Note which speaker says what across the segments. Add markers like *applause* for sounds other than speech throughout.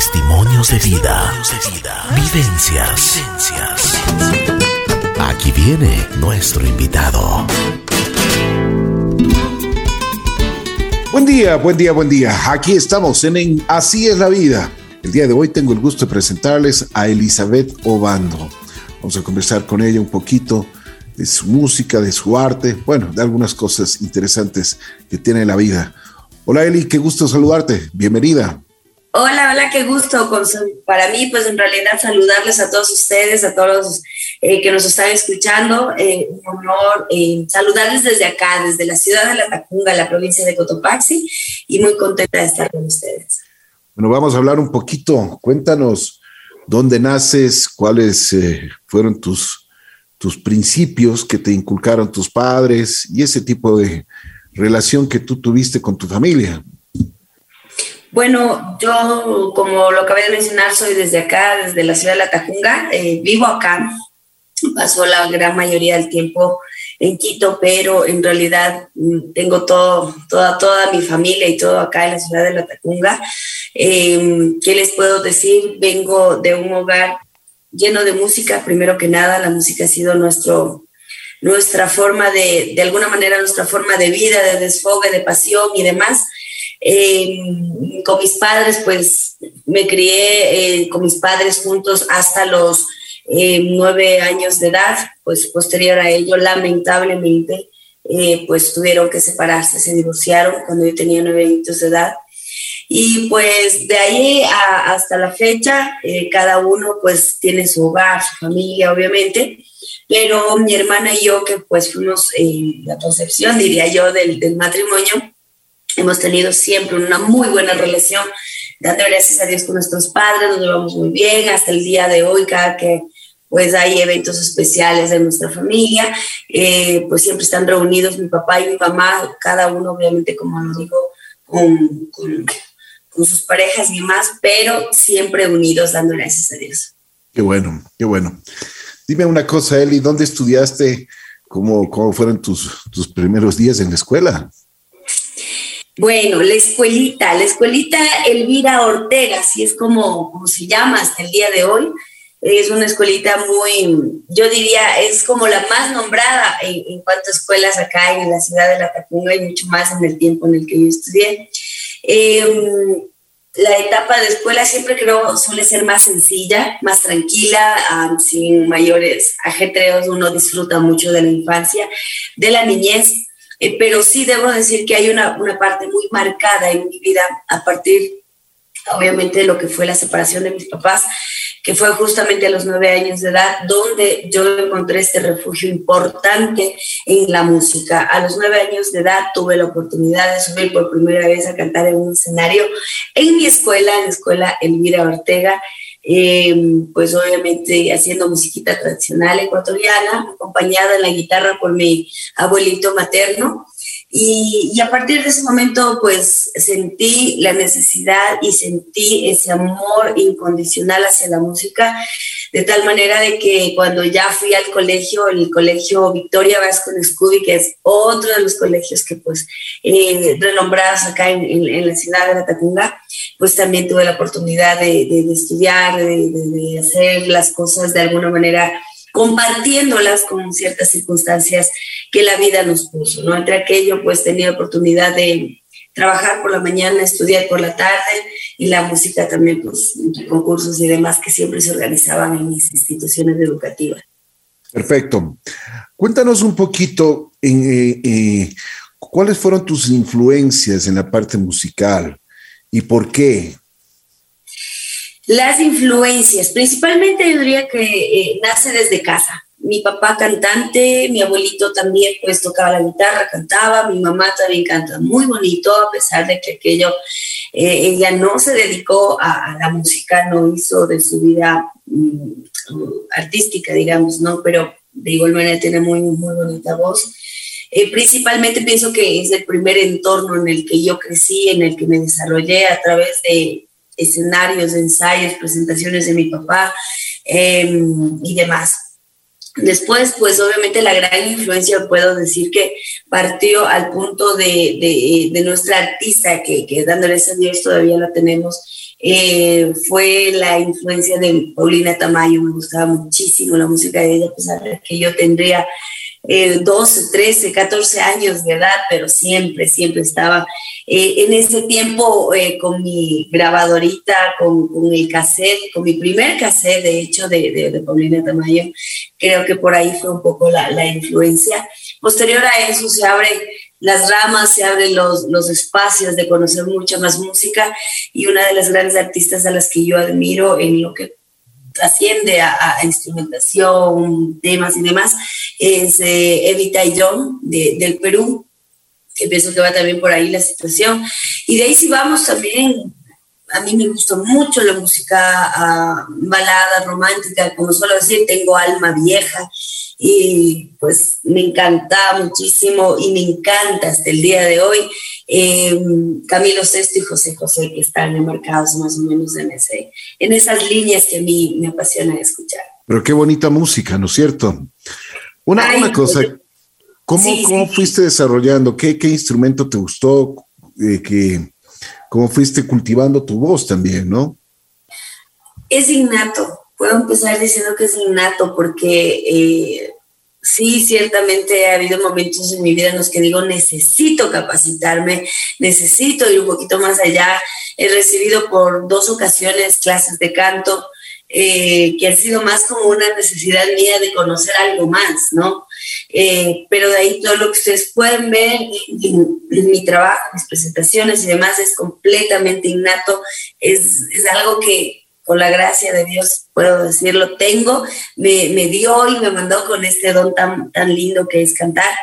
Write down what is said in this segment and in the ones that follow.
Speaker 1: Testimonios de vida. Vivencias. Aquí viene nuestro invitado.
Speaker 2: Buen día, buen día, buen día. Aquí estamos en, Así es la vida. El día de hoy tengo el gusto de presentarles a Elizabeth Obando. Vamos a conversar con ella un poquito de su música, de su arte, bueno, de algunas cosas interesantes que tiene la vida. Hola Eli, qué gusto saludarte. Bienvenida.
Speaker 3: Hola, hola, qué gusto. Para mí, pues en realidad saludarles a todos ustedes, a todos los eh, que nos están escuchando. Eh, un honor eh, saludarles desde acá, desde la ciudad de La Tacunga, la provincia de Cotopaxi, y muy contenta de estar con ustedes.
Speaker 2: Bueno, vamos a hablar un poquito. Cuéntanos dónde naces, cuáles fueron tus, tus principios que te inculcaron tus padres y ese tipo de relación que tú tuviste con tu familia.
Speaker 3: Bueno, yo, como lo acabé de mencionar, soy desde acá, desde la ciudad de La Tacunga. Eh, vivo acá. Pasó la gran mayoría del tiempo en Quito, pero en realidad mm, tengo todo, toda, toda mi familia y todo acá en la ciudad de La Tacunga. Em, ¿Qué les puedo decir? Vengo de un hogar lleno de música. Primero que nada, la música ha sido nuestro, nuestra forma de, de alguna manera, nuestra forma de vida, de desfogue, de pasión y demás. Eh, con mis padres, pues me crié eh, con mis padres juntos hasta los eh, nueve años de edad, pues posterior a ello, lamentablemente, pues tuvieron que separarse, se divorciaron cuando yo tenía nueve años de edad. Y pues de ahí hasta la fecha, cada uno pues tiene su hogar, su familia, obviamente, pero mi hermana y yo, que pues fuimos la concepción, diría yo, del, del matrimonio, Hemos tenido siempre una muy buena relación, dando gracias a Dios con nuestros padres, nos llevamos muy bien hasta el día de hoy, cada que pues hay eventos especiales de nuestra familia, eh, pues siempre están reunidos mi papá y mi mamá, cada uno obviamente, como lo digo, con, sus parejas y demás, pero siempre unidos, dando gracias a Dios.
Speaker 2: Qué bueno, qué bueno. Dime una cosa, Eli, ¿dónde estudiaste? ¿Cómo, cómo fueron tus, tus primeros días en la escuela?
Speaker 3: Bueno, la escuelita, la escuelita Elvira Ortega, así es como, como se llama hasta el día de hoy. Es una escuelita muy, yo diría, es como la más nombrada en, cuanto a escuelas acá en la ciudad de La Tacunga y mucho más en el tiempo en el que yo estudié. Em, la etapa de escuela siempre creo suele ser más sencilla, más tranquila, sin mayores ajetreos. Uno disfruta mucho de la infancia, de la niñez eh, pero sí debo decir que hay una, una parte muy marcada en mi vida a partir, obviamente, de lo que fue la separación de mis papás, que fue justamente a los nueve años de edad, donde yo encontré este refugio importante en la música. A los nueve años de edad tuve la oportunidad de subir por primera vez a cantar en un escenario en mi escuela, en la escuela Elvira Ortega, eh, pues obviamente haciendo musiquita tradicional ecuatoriana, acompañada en la guitarra por mi abuelito materno. Y, y, a partir de ese momento, pues sentí la necesidad y sentí ese amor incondicional hacia la música, de tal manera de que cuando ya fui al colegio, el colegio Victoria Vasco Scooby, que es otro de los colegios que pues eh, renombrados acá en, la ciudad de La pues también tuve la oportunidad de, de, estudiar, de, de hacer las cosas de alguna manera compartiéndolas con ciertas circunstancias que la vida nos puso, ¿no? Entre aquello, pues tenía oportunidad de trabajar por la mañana, estudiar por la tarde y la música también, pues, concursos y demás que siempre se organizaban en mis instituciones educativas.
Speaker 2: Perfecto. Cuéntanos un poquito eh, eh, cuáles fueron tus influencias en la parte musical y por qué.
Speaker 3: Las influencias, principalmente yo diría que eh, nace desde casa. Mi papá cantante, mi abuelito también pues tocaba la guitarra, cantaba, mi mamá también canta muy bonito, a pesar de que aquello, eh, ella no se dedicó a, la música, no hizo de su vida mm, artística, digamos, ¿no? Pero de igual manera tiene muy, muy bonita voz. Eh, principalmente pienso que es el primer entorno en el que yo crecí, en el que me desarrollé a través de escenarios, ensayos, presentaciones de mi papá em, y demás. Después, pues obviamente la gran influencia, puedo decir que partió al punto de, de, nuestra artista, que, que dándole ese Dios todavía la tenemos, eh, fue la influencia de Paulina Tamayo, me gustaba muchísimo la música de ella, a que yo tendría 12, 13, 14 años de edad, pero siempre, siempre estaba eh, en ese tiempo eh, con mi grabadorita, con, con, el cassette, con mi primer cassette, de hecho, de, de, Paulina Tamayo, creo que por ahí fue un poco la, la, influencia. Posterior a eso se abren las ramas, se abren los, los espacios de conocer mucha más música y una de las grandes artistas a las que yo admiro en lo que asciende a, instrumentación, temas y demás, es eh, Evita y John del Perú, que pienso que va también por ahí la situación. Y de ahí si vamos también, a mí me gustó mucho la música ah, balada, romántica, como suelo decir, tengo alma vieja y pues me encantaba muchísimo y me encanta hasta el día de hoy eh, Camilo Sesto y José José, que están enmarcados más o menos en, ese, en esas líneas que a mí me apasiona escuchar.
Speaker 2: Pero qué bonita música, ¿no es cierto? Una, una cosa, ¿cómo, cómo fuiste desarrollando? ¿Qué, ¿Qué, instrumento te gustó? Eh, que, ¿Cómo fuiste cultivando tu voz también, no?
Speaker 3: Es innato. Puedo empezar diciendo que es innato porque eh, sí, ciertamente ha habido momentos en mi vida en los que digo, necesito capacitarme, necesito ir un poquito más allá. He recibido por dos ocasiones clases de canto eh, que han sido más como una necesidad mía de conocer algo más, ¿no? Eh, pero de ahí todo lo que ustedes pueden ver en, mi trabajo, mis presentaciones y demás es completamente innato, es, es algo que, con la gracia de Dios, puedo decirlo, tengo, me, me dio y me mandó con este don tan, tan lindo que es cantar.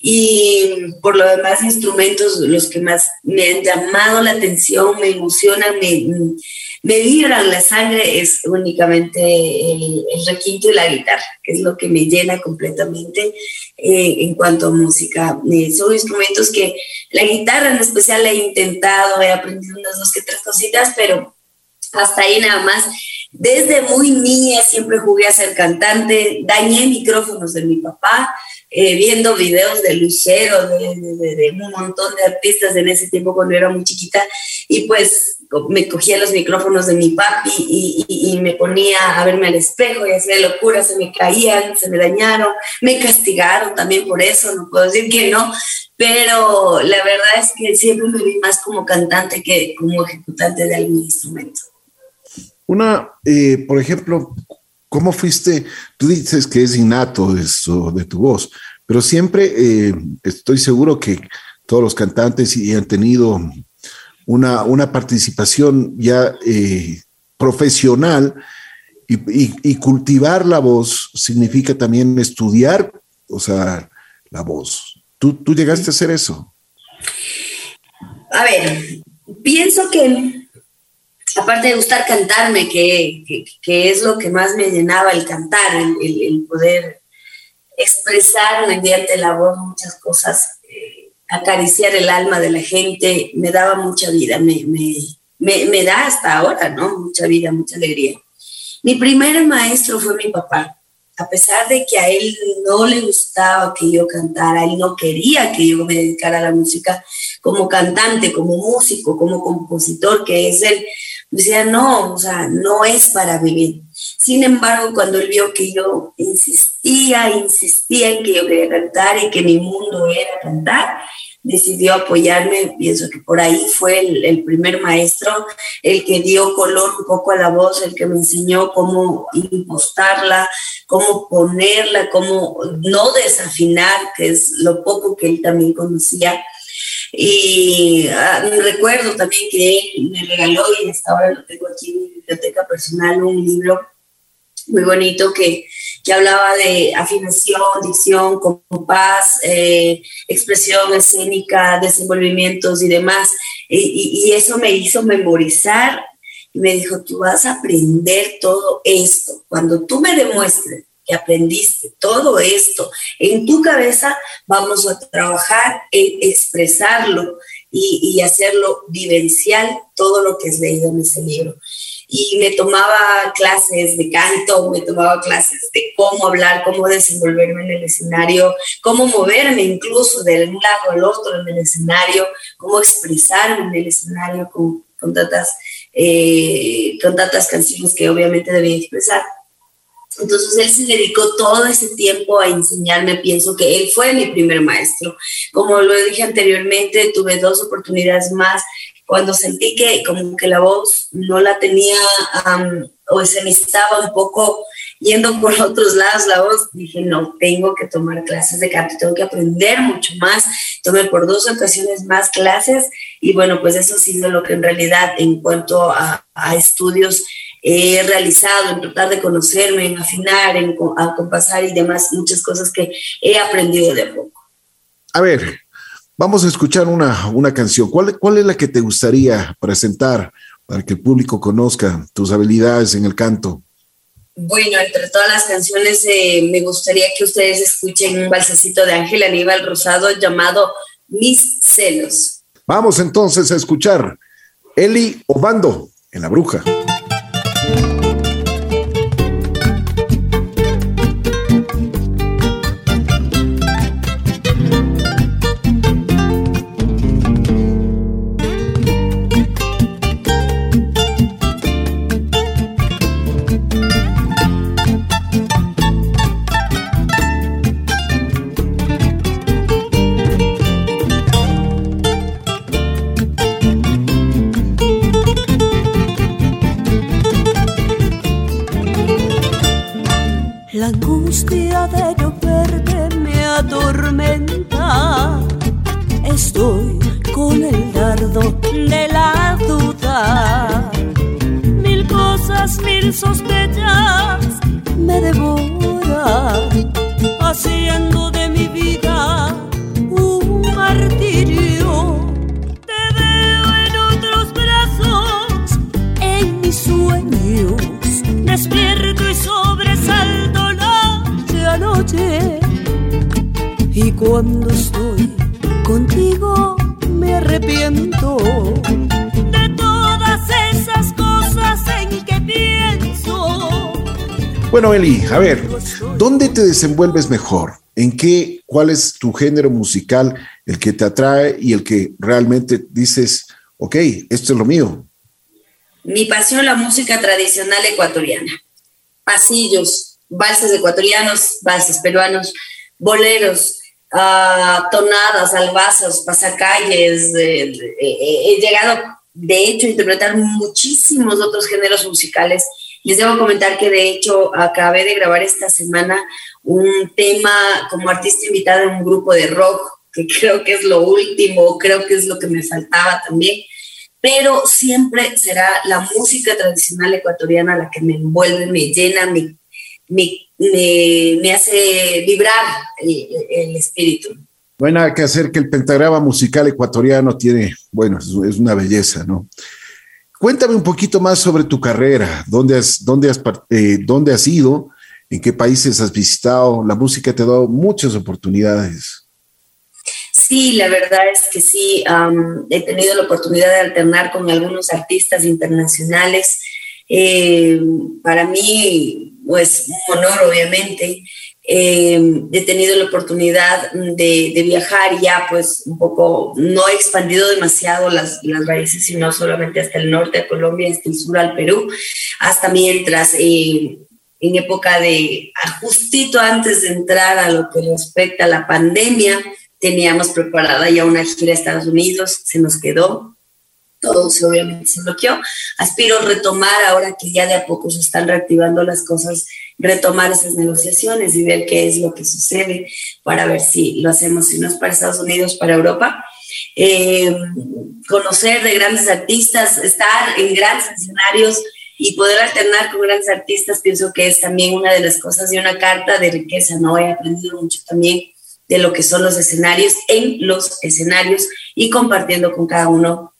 Speaker 3: Y por lo demás, instrumentos, los que más me han llamado la atención, me emocionan, me, me vibran la sangre, es únicamente el, requinto y la guitarra, que es lo que me llena completamente eh, en cuanto a música. Eh, son instrumentos que la guitarra en especial he intentado, he aprendido unas dos que tres cositas, pero hasta ahí nada más. Desde muy niña siempre jugué a ser cantante, dañé micrófonos de mi papá, eh, viendo videos de Lucero, de, un montón de artistas en ese tiempo cuando era muy chiquita, y pues me cogía los micrófonos de mi papi y, y, me ponía a verme al espejo y hacía locura, se me caían, se me dañaron, me castigaron también por eso, no puedo decir que no, pero la verdad es que siempre me vi más como cantante que como ejecutante de algún instrumento.
Speaker 2: Una, eh, por ejemplo, ¿cómo fuiste? Tú dices que es innato eso de tu voz, pero siempre eh, estoy seguro que todos los cantantes y han tenido una, una participación ya eh, profesional y, cultivar la voz significa también estudiar, o sea, la voz. ¿Tú, tú llegaste a hacer eso?
Speaker 3: A ver, pienso que aparte de gustar cantarme, que, que, es lo que más me llenaba el cantar, el, poder expresar mediante la voz muchas cosas, eh, acariciar el alma de la gente, me daba mucha vida, me, me, me, da hasta ahora, ¿no? Mucha vida, mucha alegría. Mi primer maestro fue mi papá. A pesar de que a él no le gustaba que yo cantara, él no quería que yo me dedicara a la música como cantante, como músico, como compositor, que es él decía, no, o sea, no es para vivir. Sin embargo, cuando él vio que yo insistía, insistía en que yo quería cantar y que mi mundo era cantar, decidió apoyarme. Pienso que por ahí fue el, primer maestro, el que dio color un poco a la voz, el que me enseñó cómo impostarla, cómo ponerla, cómo no desafinar, que es lo poco que él también conocía. Y ah, recuerdo también que me regaló, y hasta ahora lo tengo aquí en mi biblioteca personal, un libro muy bonito que, que hablaba de afinación, dicción, compás, eh, expresión escénica, desenvolvimientos y demás. Y, y, eso me hizo memorizar y me dijo, tú vas a aprender todo esto. Cuando tú me demuestres que aprendiste todo esto en tu cabeza, vamos a trabajar en expresarlo y, hacerlo vivencial todo lo que es leído en ese libro. Y me tomaba clases de canto, me tomaba clases de cómo hablar, cómo desenvolverme en el escenario, cómo moverme incluso de un lado al otro en el escenario, cómo expresarme en el escenario con, con tantas eh, con tantas canciones que obviamente debía expresar. Entonces él se dedicó todo ese tiempo a enseñarme, pienso que él fue mi primer maestro. Como lo dije anteriormente, tuve dos oportunidades más cuando sentí que como que la voz no la tenía o se me estaba un poco yendo por *laughs* otros lados la voz, dije, no, tengo que tomar clases de canto, tengo que aprender mucho más. Tomé por dos ocasiones más clases y bueno, pues eso ha sido lo que en realidad en cuanto a, a estudios he realizado, en tratar de conocerme, en afinar, en compasar y demás, muchas cosas que he aprendido de poco.
Speaker 2: A ver, vamos a escuchar una, una canción. ¿Cuál, ¿Cuál es la que te gustaría presentar para que el público conozca tus habilidades en el canto?
Speaker 3: Bueno, entre todas las canciones eh, me gustaría que ustedes escuchen un balsacito de Ángel Aníbal Rosado llamado Mis celos.
Speaker 2: Vamos entonces a escuchar Eli Obando en La Bruja. Thank you.
Speaker 4: con el dardo de la duda. Mil cosas, mil sospechas me devoran, haciendo de mi vida un martirio. Te veo en otros brazos, en mis sueños, despierto y sobresalto noche a noche. Y cuando estoy
Speaker 2: bueno, Eli, a ver, ¿dónde te desenvuelves mejor? ¿En qué, cuál es tu género musical, el que te atrae y el que realmente dices, ok, esto es lo mío?
Speaker 3: Mi pasión, la música tradicional ecuatoriana. Pasillos, valses ecuatorianos, valses peruanos, boleros, uh, tonadas, albazos, pasacalles. Eh, eh, eh, he llegado, de hecho, a interpretar muchísimos otros géneros musicales les debo comentar que de hecho acabé de grabar esta semana un tema como artista invitada en un grupo de rock, que *laughs* creo que es lo último, creo que es lo que me faltaba también, pero siempre será la música tradicional ecuatoriana la que me envuelve, me llena, me, me, hace vibrar el, el espíritu.
Speaker 2: No hay nada que hacer que el pentagrama musical ecuatoriano tiene, bueno, es una belleza, ¿no? Cuéntame un poquito más sobre tu carrera, dónde has, dónde has, eh, dónde has ido, en qué países has visitado. La música te ha dado muchas oportunidades.
Speaker 3: Sí, la verdad es que sí. he tenido la oportunidad de alternar con algunos artistas internacionales. Eh, para mí, pues, un honor, obviamente. Eh, he tenido la oportunidad de, viajar ya pues un poco, no he expandido demasiado las, las, raíces, sino solamente hasta el norte de Colombia, hasta el sur al Perú, hasta mientras eh, en época de, justito antes de entrar a lo que respecta a la pandemia, teníamos preparada ya una gira a Estados Unidos, se nos quedó, todo se, obviamente se bloqueó. Aspiro retomar ahora que ya de a poco se están reactivando las cosas, retomar esas negociaciones y ver qué es lo que sucede para ver si lo hacemos, si no es para Estados Unidos, para Europa. Eh, conocer de grandes artistas, estar en grandes escenarios y poder alternar con grandes artistas, pienso que es también una de las cosas y una carta de riqueza, ¿no? He aprendido mucho también de lo que son los escenarios en los escenarios y compartiendo con cada uno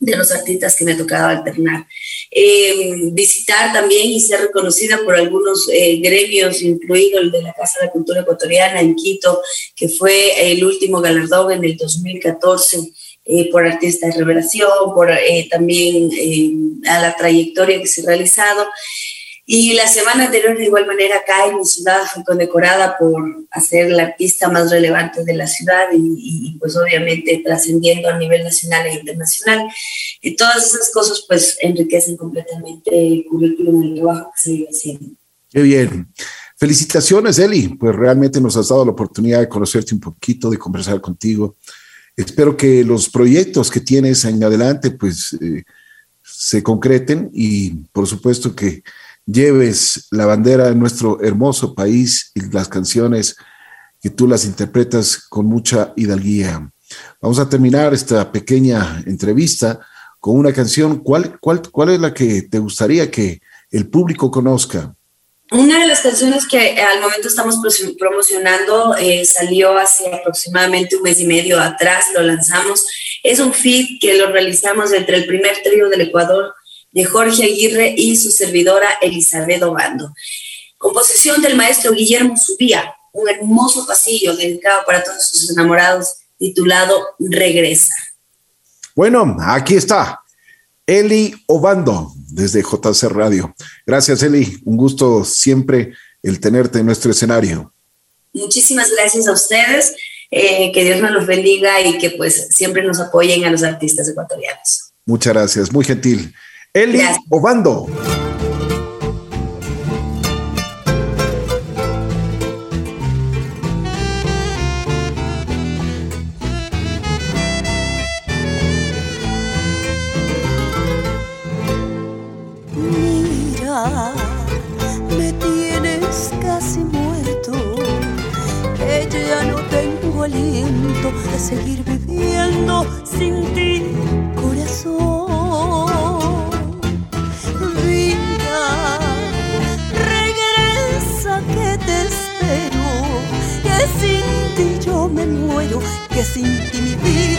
Speaker 3: de los artistas que me tocaba alternar. Eh, visitar también y ser reconocida por algunos eh, gremios, incluido el de la Casa de la Cultura Ecuatoriana en Quito, que fue el último galardón en el 2014 eh, por Artista de Revelación, por también a la trayectoria que se ha realizado. Y la semana anterior, de igual manera, acá en mi ciudad fue condecorada por hacer la artista más relevante de la ciudad y, pues obviamente trascendiendo a nivel nacional e internacional. Y todas esas cosas pues enriquecen completamente el currículum y el trabajo que se vive haciendo.
Speaker 2: Qué bien. Felicitaciones, Eli. Pues realmente nos has dado la oportunidad de conocerte un poquito, de conversar contigo. Espero que los proyectos que tienes en adelante pues eh, se concreten y por supuesto que lleves la bandera de nuestro hermoso país y las canciones que tú las interpretas con mucha hidalguía. Vamos a terminar esta pequeña entrevista con una canción. ¿Cuál, cuál, cuál es la que te gustaría que el público conozca?
Speaker 3: Una de las canciones que al momento estamos promocionando eh, salió hace aproximadamente un mes y medio atrás, lo lanzamos. Es un feed que lo realizamos entre el primer trío del Ecuador, de Jorge Aguirre y su servidora Elizabeth Obando. Composición del maestro Guillermo Subía, un hermoso pasillo dedicado para todos sus enamorados, titulado Regresa.
Speaker 2: Bueno, aquí está. Eli Obando, desde JC Radio. Gracias, Eli. Un gusto siempre el tenerte en nuestro escenario.
Speaker 3: Muchísimas gracias a ustedes. Eh, que Dios nos los bendiga y que pues siempre nos apoyen a los artistas ecuatorianos.
Speaker 2: Muchas gracias, muy gentil. Eli Obando.
Speaker 4: Mira, me tienes casi muerto, que ya no tengo aliento de seguir viviendo sin ti, me muero, que sin ti mi vida